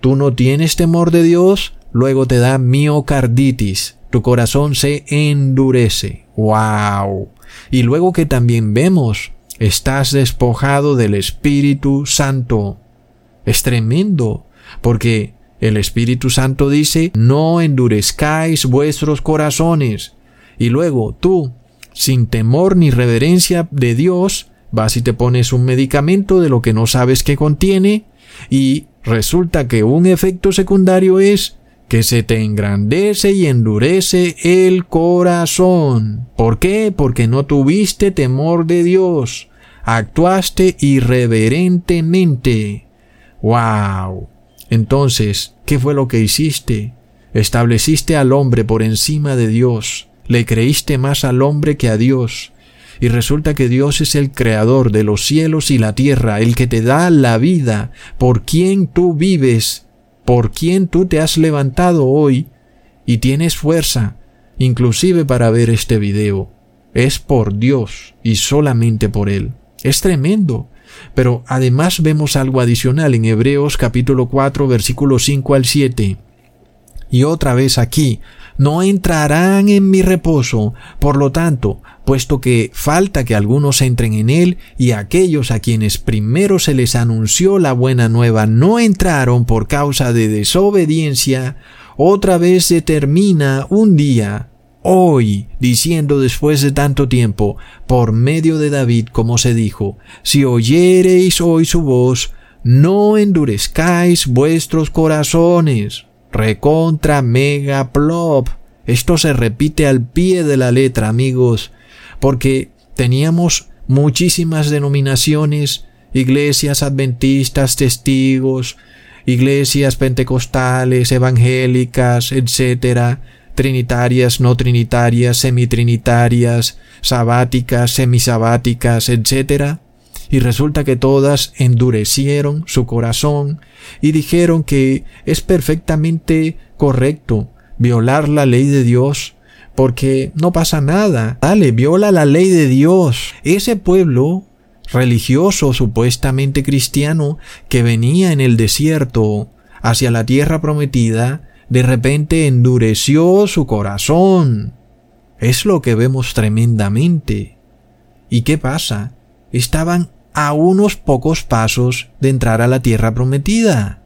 Tú no tienes temor de Dios, luego te da miocarditis tu corazón se endurece. ¡Wow! Y luego que también vemos, estás despojado del Espíritu Santo. Es tremendo, porque el Espíritu Santo dice, no endurezcáis vuestros corazones. Y luego tú, sin temor ni reverencia de Dios, vas y te pones un medicamento de lo que no sabes que contiene, y resulta que un efecto secundario es que se te engrandece y endurece el corazón. ¿Por qué? Porque no tuviste temor de Dios. Actuaste irreverentemente. ¡Wow! Entonces, ¿qué fue lo que hiciste? Estableciste al hombre por encima de Dios. Le creíste más al hombre que a Dios. Y resulta que Dios es el creador de los cielos y la tierra, el que te da la vida, por quien tú vives por quien tú te has levantado hoy y tienes fuerza, inclusive para ver este video. Es por Dios y solamente por Él. Es tremendo. Pero además vemos algo adicional en Hebreos capítulo 4 versículo 5 al 7. Y otra vez aquí, no entrarán en mi reposo. Por lo tanto, puesto que falta que algunos entren en él, y aquellos a quienes primero se les anunció la buena nueva no entraron por causa de desobediencia, otra vez se termina un día, hoy, diciendo después de tanto tiempo, por medio de David, como se dijo, si oyereis hoy su voz, no endurezcáis vuestros corazones recontra mega plop. Esto se repite al pie de la letra, amigos, porque teníamos muchísimas denominaciones, iglesias adventistas, testigos, iglesias pentecostales, evangélicas, etcétera, trinitarias, no trinitarias, semitrinitarias, sabáticas, semisabáticas, etcétera. Y resulta que todas endurecieron su corazón y dijeron que es perfectamente correcto violar la ley de Dios porque no pasa nada. Dale, viola la ley de Dios. Ese pueblo religioso supuestamente cristiano que venía en el desierto hacia la tierra prometida, de repente endureció su corazón. Es lo que vemos tremendamente. ¿Y qué pasa? Estaban a unos pocos pasos de entrar a la tierra prometida.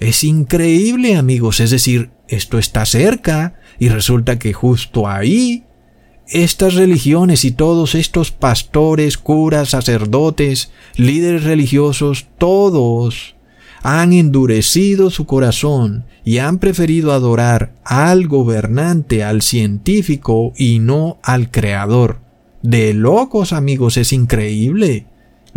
Es increíble, amigos, es decir, esto está cerca y resulta que justo ahí estas religiones y todos estos pastores, curas, sacerdotes, líderes religiosos, todos han endurecido su corazón y han preferido adorar al gobernante, al científico y no al creador. De locos amigos, es increíble.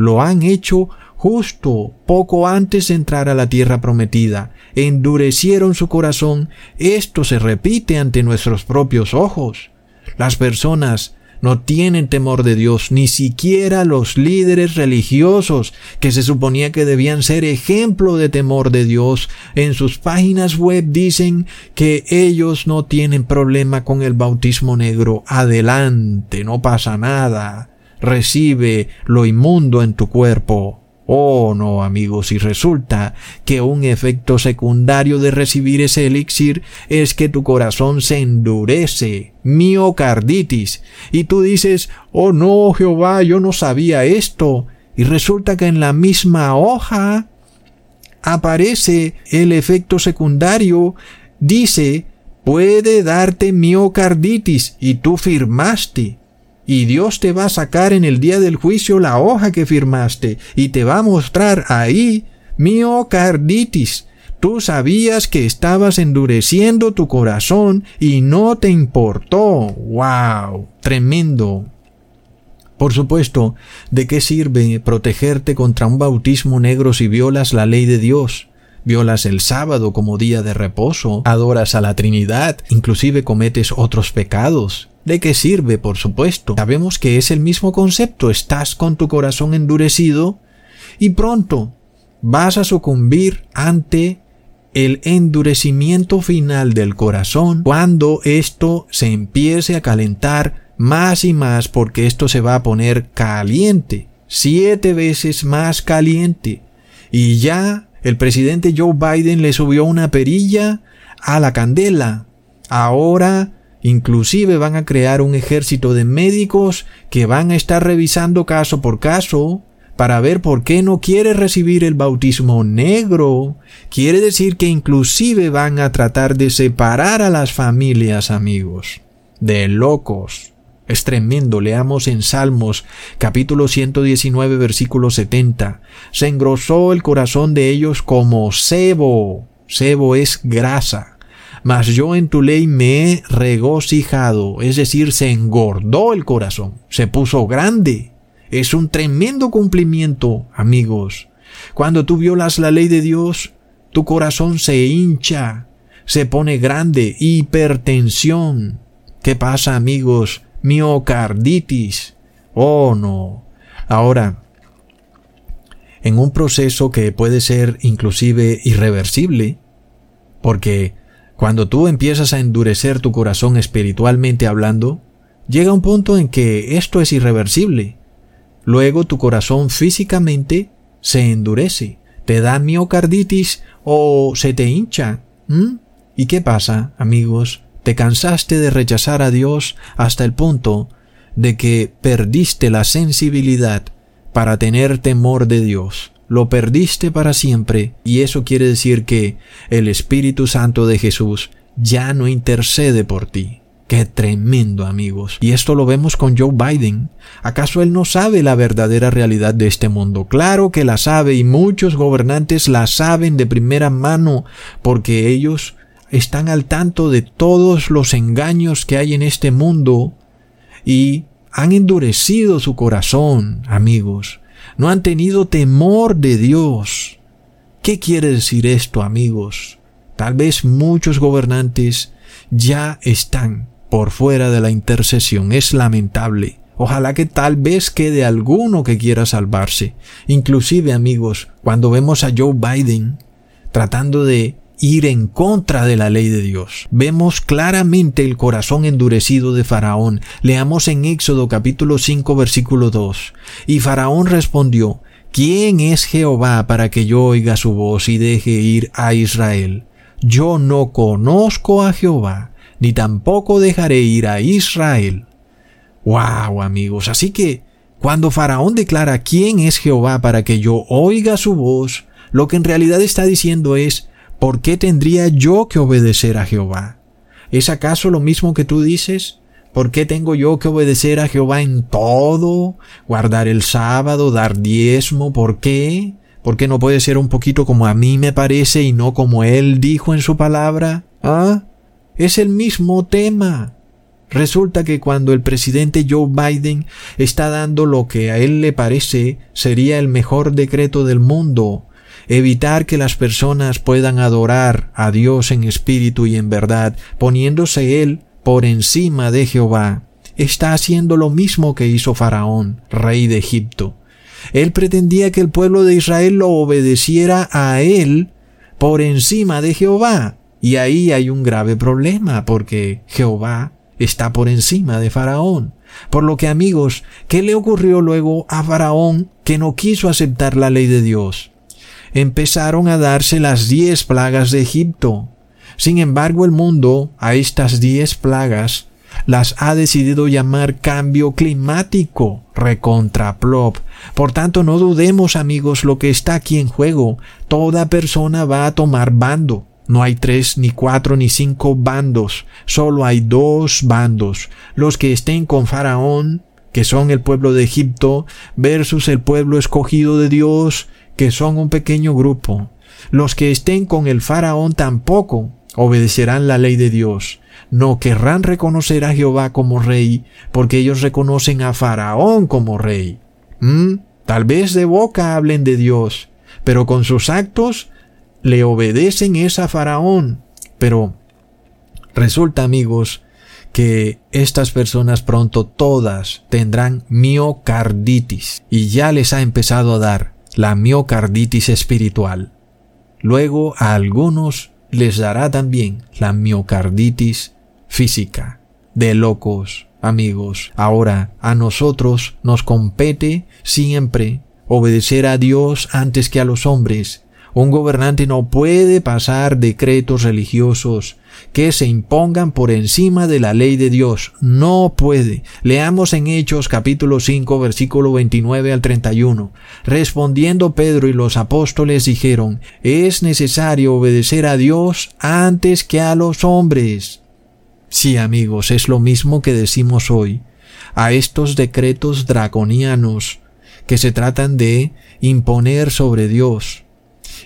Lo han hecho justo poco antes de entrar a la tierra prometida. Endurecieron su corazón. Esto se repite ante nuestros propios ojos. Las personas no tienen temor de Dios, ni siquiera los líderes religiosos, que se suponía que debían ser ejemplo de temor de Dios, en sus páginas web dicen que ellos no tienen problema con el bautismo negro. Adelante, no pasa nada. Recibe lo inmundo en tu cuerpo. Oh, no, amigos, y resulta que un efecto secundario de recibir ese elixir es que tu corazón se endurece, miocarditis, y tú dices, oh no, Jehová, yo no sabía esto, y resulta que en la misma hoja aparece el efecto secundario, dice, puede darte miocarditis, y tú firmaste y Dios te va a sacar en el día del juicio la hoja que firmaste y te va a mostrar ahí miocarditis. Tú sabías que estabas endureciendo tu corazón y no te importó. ¡Wow! Tremendo. Por supuesto, ¿de qué sirve protegerte contra un bautismo negro si violas la ley de Dios? Violas el sábado como día de reposo, adoras a la Trinidad, inclusive cometes otros pecados. ¿De qué sirve, por supuesto? Sabemos que es el mismo concepto. Estás con tu corazón endurecido y pronto vas a sucumbir ante el endurecimiento final del corazón cuando esto se empiece a calentar más y más porque esto se va a poner caliente, siete veces más caliente. Y ya el presidente Joe Biden le subió una perilla a la candela. Ahora Inclusive van a crear un ejército de médicos que van a estar revisando caso por caso para ver por qué no quiere recibir el bautismo negro. Quiere decir que inclusive van a tratar de separar a las familias amigos. De locos. Es tremendo. Leamos en Salmos capítulo 119 versículo 70. Se engrosó el corazón de ellos como sebo. Sebo es grasa mas yo en tu ley me he regocijado, es decir, se engordó el corazón, se puso grande. Es un tremendo cumplimiento, amigos. Cuando tú violas la ley de Dios, tu corazón se hincha, se pone grande, hipertensión. ¿Qué pasa, amigos? Miocarditis. Oh, no. Ahora, en un proceso que puede ser inclusive irreversible, porque cuando tú empiezas a endurecer tu corazón espiritualmente hablando, llega un punto en que esto es irreversible. Luego tu corazón físicamente se endurece, te da miocarditis o se te hincha. ¿Y qué pasa, amigos? Te cansaste de rechazar a Dios hasta el punto de que perdiste la sensibilidad para tener temor de Dios lo perdiste para siempre y eso quiere decir que el Espíritu Santo de Jesús ya no intercede por ti. Qué tremendo amigos. Y esto lo vemos con Joe Biden. ¿Acaso él no sabe la verdadera realidad de este mundo? Claro que la sabe y muchos gobernantes la saben de primera mano porque ellos están al tanto de todos los engaños que hay en este mundo y han endurecido su corazón, amigos no han tenido temor de Dios. ¿Qué quiere decir esto, amigos? Tal vez muchos gobernantes ya están por fuera de la intercesión. Es lamentable. Ojalá que tal vez quede alguno que quiera salvarse. Inclusive, amigos, cuando vemos a Joe Biden tratando de ir en contra de la ley de Dios. Vemos claramente el corazón endurecido de Faraón. Leamos en Éxodo capítulo 5 versículo 2. Y Faraón respondió, ¿quién es Jehová para que yo oiga su voz y deje ir a Israel? Yo no conozco a Jehová, ni tampoco dejaré ir a Israel. Wow, amigos, así que cuando Faraón declara quién es Jehová para que yo oiga su voz, lo que en realidad está diciendo es, ¿por qué tendría yo que obedecer a Jehová? ¿Es acaso lo mismo que tú dices? ¿Por qué tengo yo que obedecer a Jehová en todo? ¿Guardar el sábado? ¿Dar diezmo? ¿Por qué? ¿Por qué no puede ser un poquito como a mí me parece y no como Él dijo en su palabra? ¿Ah? Es el mismo tema. Resulta que cuando el presidente Joe Biden está dando lo que a él le parece sería el mejor decreto del mundo, evitar que las personas puedan adorar a Dios en espíritu y en verdad, poniéndose Él por encima de Jehová. Está haciendo lo mismo que hizo Faraón, rey de Egipto. Él pretendía que el pueblo de Israel lo obedeciera a Él por encima de Jehová. Y ahí hay un grave problema, porque Jehová está por encima de Faraón. Por lo que amigos, ¿qué le ocurrió luego a Faraón que no quiso aceptar la ley de Dios? Empezaron a darse las diez plagas de Egipto. Sin embargo, el mundo a estas diez plagas las ha decidido llamar cambio climático, recontraplop. Por tanto, no dudemos, amigos, lo que está aquí en juego. Toda persona va a tomar bando. No hay tres, ni cuatro, ni cinco bandos. Solo hay dos bandos. Los que estén con Faraón, que son el pueblo de Egipto, versus el pueblo escogido de Dios, que son un pequeño grupo. Los que estén con el faraón tampoco obedecerán la ley de Dios. No querrán reconocer a Jehová como rey, porque ellos reconocen a faraón como rey. ¿Mm? Tal vez de boca hablen de Dios, pero con sus actos le obedecen esa faraón. Pero resulta, amigos, que estas personas pronto todas tendrán miocarditis y ya les ha empezado a dar la miocarditis espiritual. Luego a algunos les dará también la miocarditis física. De locos, amigos. Ahora a nosotros nos compete siempre obedecer a Dios antes que a los hombres un gobernante no puede pasar decretos religiosos que se impongan por encima de la ley de Dios. No puede. Leamos en Hechos capítulo 5 versículo 29 al 31. Respondiendo Pedro y los apóstoles dijeron, es necesario obedecer a Dios antes que a los hombres. Sí, amigos, es lo mismo que decimos hoy. A estos decretos draconianos que se tratan de imponer sobre Dios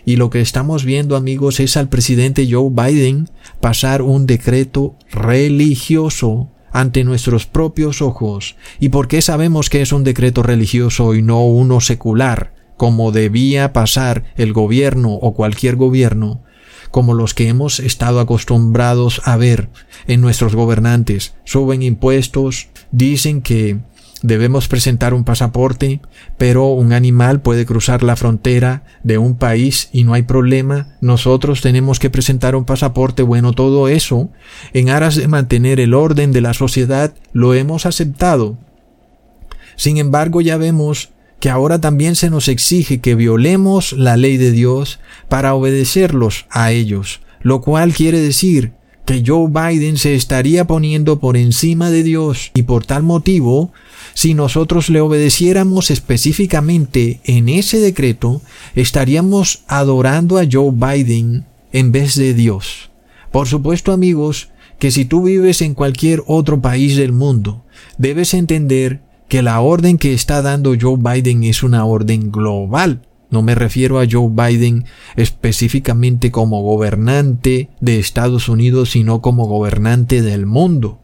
y lo que estamos viendo, amigos, es al presidente Joe Biden pasar un decreto religioso ante nuestros propios ojos. ¿Y por qué sabemos que es un decreto religioso y no uno secular, como debía pasar el gobierno o cualquier gobierno? como los que hemos estado acostumbrados a ver en nuestros gobernantes. Suben impuestos, dicen que debemos presentar un pasaporte, pero un animal puede cruzar la frontera de un país y no hay problema. Nosotros tenemos que presentar un pasaporte. Bueno, todo eso, en aras de mantener el orden de la sociedad, lo hemos aceptado. Sin embargo, ya vemos que ahora también se nos exige que violemos la ley de Dios para obedecerlos a ellos, lo cual quiere decir que Joe Biden se estaría poniendo por encima de Dios y por tal motivo si nosotros le obedeciéramos específicamente en ese decreto, estaríamos adorando a Joe Biden en vez de Dios. Por supuesto, amigos, que si tú vives en cualquier otro país del mundo, debes entender que la orden que está dando Joe Biden es una orden global. No me refiero a Joe Biden específicamente como gobernante de Estados Unidos, sino como gobernante del mundo.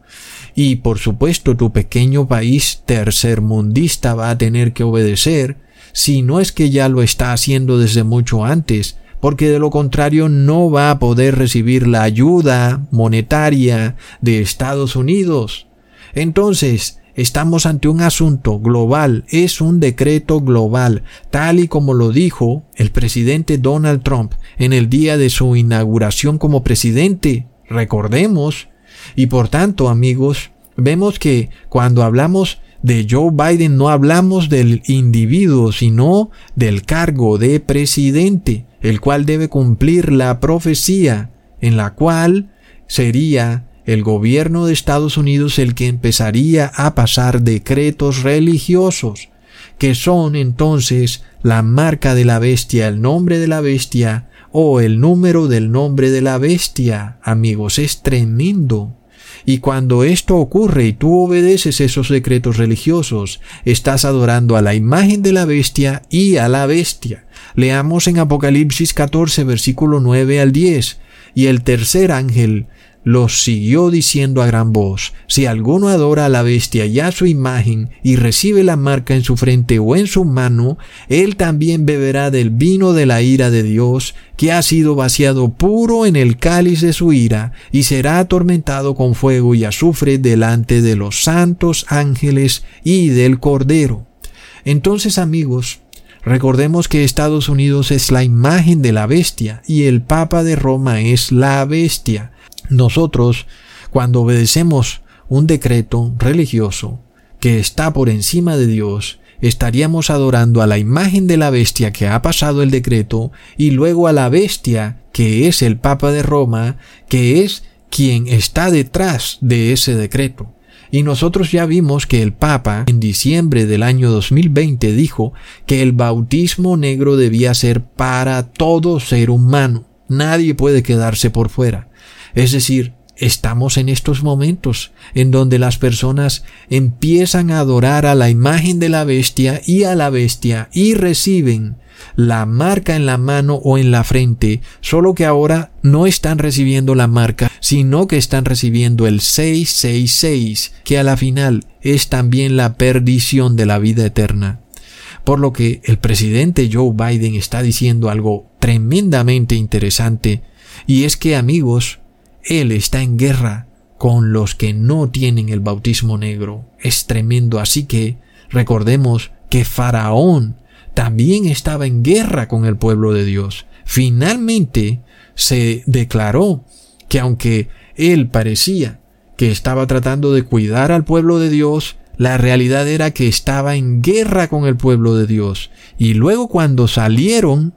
Y por supuesto tu pequeño país tercermundista va a tener que obedecer, si no es que ya lo está haciendo desde mucho antes, porque de lo contrario no va a poder recibir la ayuda monetaria de Estados Unidos. Entonces, Estamos ante un asunto global, es un decreto global, tal y como lo dijo el presidente Donald Trump en el día de su inauguración como presidente. Recordemos. Y por tanto, amigos, vemos que cuando hablamos de Joe Biden no hablamos del individuo, sino del cargo de presidente, el cual debe cumplir la profecía, en la cual sería el gobierno de Estados Unidos el que empezaría a pasar decretos religiosos, que son entonces la marca de la bestia, el nombre de la bestia o el número del nombre de la bestia. Amigos, es tremendo. Y cuando esto ocurre y tú obedeces esos decretos religiosos, estás adorando a la imagen de la bestia y a la bestia. Leamos en Apocalipsis 14, versículo 9 al 10. Y el tercer ángel los siguió diciendo a gran voz, si alguno adora a la bestia y a su imagen y recibe la marca en su frente o en su mano, él también beberá del vino de la ira de Dios, que ha sido vaciado puro en el cáliz de su ira, y será atormentado con fuego y azufre delante de los santos ángeles y del Cordero. Entonces, amigos, Recordemos que Estados Unidos es la imagen de la bestia y el Papa de Roma es la bestia. Nosotros, cuando obedecemos un decreto religioso que está por encima de Dios, estaríamos adorando a la imagen de la bestia que ha pasado el decreto y luego a la bestia que es el Papa de Roma, que es quien está detrás de ese decreto. Y nosotros ya vimos que el Papa en diciembre del año 2020 dijo que el bautismo negro debía ser para todo ser humano. Nadie puede quedarse por fuera. Es decir, estamos en estos momentos en donde las personas empiezan a adorar a la imagen de la bestia y a la bestia y reciben la marca en la mano o en la frente, solo que ahora no están recibiendo la marca, sino que están recibiendo el 666, que a la final es también la perdición de la vida eterna. Por lo que el presidente Joe Biden está diciendo algo tremendamente interesante, y es que amigos, él está en guerra con los que no tienen el bautismo negro. Es tremendo, así que recordemos que Faraón también estaba en guerra con el pueblo de Dios. Finalmente se declaró que aunque él parecía que estaba tratando de cuidar al pueblo de Dios, la realidad era que estaba en guerra con el pueblo de Dios. Y luego cuando salieron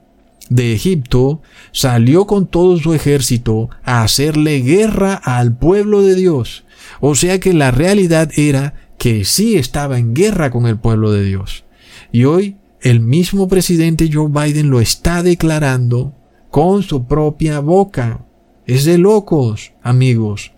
de Egipto, salió con todo su ejército a hacerle guerra al pueblo de Dios. O sea que la realidad era que sí estaba en guerra con el pueblo de Dios. Y hoy el mismo presidente Joe Biden lo está declarando con su propia boca. Es de locos, amigos.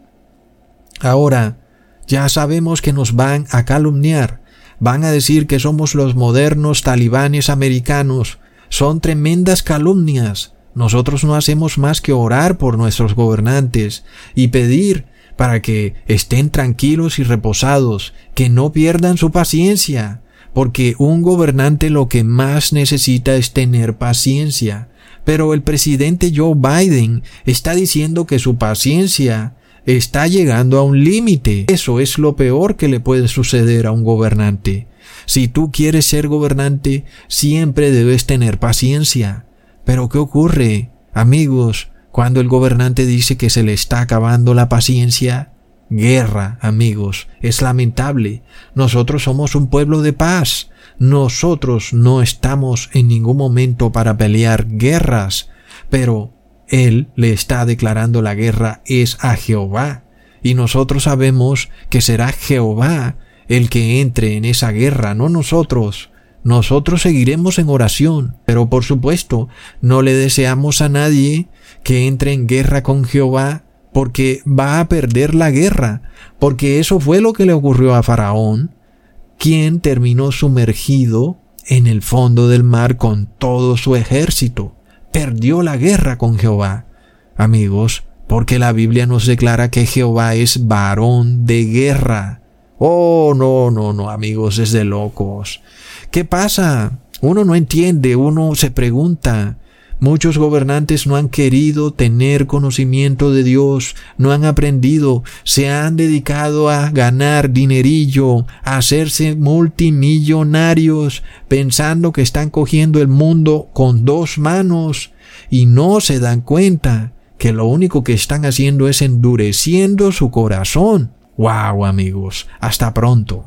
Ahora, ya sabemos que nos van a calumniar, van a decir que somos los modernos talibanes americanos, son tremendas calumnias. Nosotros no hacemos más que orar por nuestros gobernantes y pedir para que estén tranquilos y reposados, que no pierdan su paciencia, porque un gobernante lo que más necesita es tener paciencia. Pero el presidente Joe Biden está diciendo que su paciencia está llegando a un límite. Eso es lo peor que le puede suceder a un gobernante. Si tú quieres ser gobernante, siempre debes tener paciencia. Pero ¿qué ocurre, amigos, cuando el gobernante dice que se le está acabando la paciencia? Guerra, amigos, es lamentable. Nosotros somos un pueblo de paz. Nosotros no estamos en ningún momento para pelear guerras, pero Él le está declarando la guerra es a Jehová. Y nosotros sabemos que será Jehová el que entre en esa guerra, no nosotros. Nosotros seguiremos en oración, pero por supuesto no le deseamos a nadie que entre en guerra con Jehová porque va a perder la guerra, porque eso fue lo que le ocurrió a Faraón, quien terminó sumergido en el fondo del mar con todo su ejército. Perdió la guerra con Jehová. Amigos, porque la Biblia nos declara que Jehová es varón de guerra. Oh, no, no, no, amigos, es de locos. ¿Qué pasa? Uno no entiende, uno se pregunta, Muchos gobernantes no han querido tener conocimiento de Dios, no han aprendido, se han dedicado a ganar dinerillo, a hacerse multimillonarios, pensando que están cogiendo el mundo con dos manos y no se dan cuenta que lo único que están haciendo es endureciendo su corazón. ¡Wow, amigos! Hasta pronto.